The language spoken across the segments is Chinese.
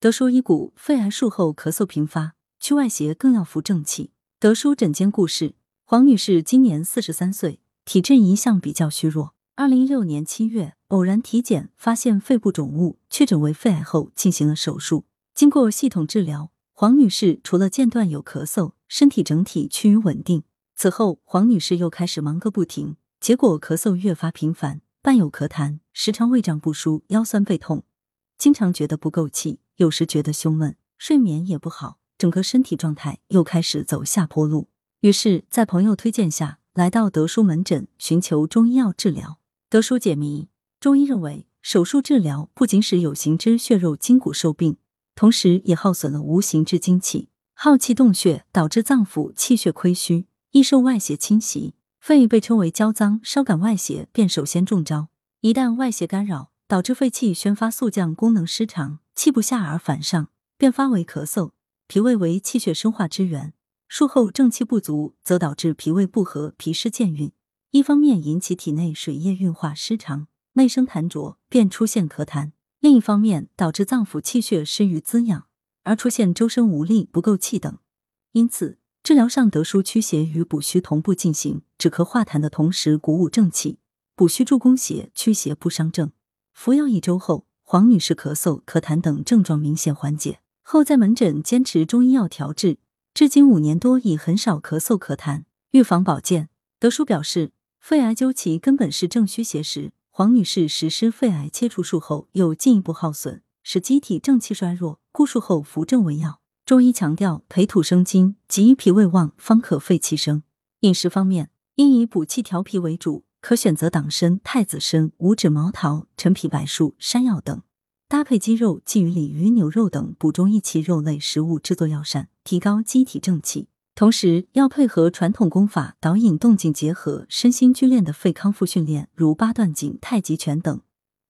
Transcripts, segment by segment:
德叔医骨，肺癌术后咳嗽频发，去外邪更要扶正气。德叔诊间故事：黄女士今年四十三岁，体质一向比较虚弱。二零一六年七月，偶然体检发现肺部肿物，确诊为肺癌后进行了手术。经过系统治疗，黄女士除了间断有咳嗽，身体整体趋于稳定。此后，黄女士又开始忙个不停，结果咳嗽越发频繁，伴有咳痰，时常胃胀不舒、腰酸背痛，经常觉得不够气。有时觉得胸闷，睡眠也不好，整个身体状态又开始走下坡路。于是，在朋友推荐下，来到德叔门诊寻求中医药治疗。德叔解谜：中医认为，手术治疗不仅使有形之血肉筋骨受病，同时也耗损了无形之精气，耗气动血，导致脏腑气血亏虚，易受外邪侵袭。肺被称为焦脏，稍感外邪便首先中招。一旦外邪干扰，导致肺气宣发速降，功能失常。气不下而反上，便发为咳嗽。脾胃为气血生化之源，术后正气不足，则导致脾胃不和、脾湿健运。一方面引起体内水液运化失常，内生痰浊，便出现咳痰；另一方面导致脏腑气血失于滋养，而出现周身无力、不够气等。因此，治疗上得舒驱邪与补虚同步进行，止咳化痰的同时鼓舞正气，补虚助攻邪，驱邪不伤正。服药一周后。黄女士咳嗽、咳痰等症状明显缓解后，在门诊坚持中医药调治，至今五年多已很少咳嗽咳痰。预防保健，德叔表示，肺癌究其根本是正虚邪实。黄女士实施肺癌切除术后，又进一步耗损，使机体正气衰弱，故术后扶正为要。中医强调培土生金，即脾胃旺方可肺气生。饮食方面，应以补气调脾为主。可选择党参、太子参、五指毛桃、陈皮、柏树、山药等，搭配鸡肉、鲫鱼、鲤鱼、牛肉等补中益气肉类食物制作药膳，提高机体正气。同时，要配合传统功法导引动静结合，身心俱练的肺康复训练，如八段锦、太极拳等。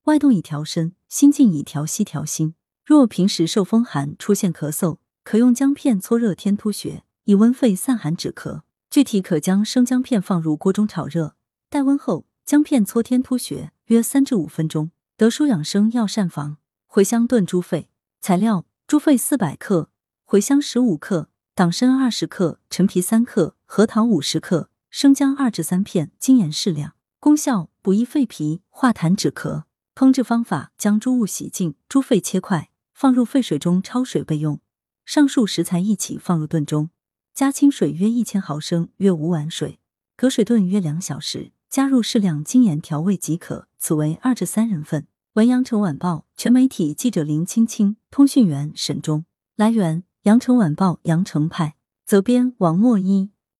外动以调身，心静以调息调心。若平时受风寒出现咳嗽，可用姜片搓热天突穴，以温肺散寒止咳。具体可将生姜片放入锅中炒热。待温后，姜片搓天突穴，约三至五分钟。德舒养生药膳房：茴香炖猪肺。材料：猪肺四百克，茴香十五克，党参二十克，陈皮三克，核桃五十克，生姜二至三片，精盐适量。功效：补益肺脾，化痰止咳。烹制方法：将猪物洗净，猪肺切块，放入沸水中焯水备用。上述食材一起放入炖中，加清水约一千毫升，约五碗水，隔水炖约两小时。加入适量精盐调味即可，此为二至三人份。文阳城晚报全媒体记者林青青，通讯员沈忠。来源：阳城晚报阳城派，责编王墨一。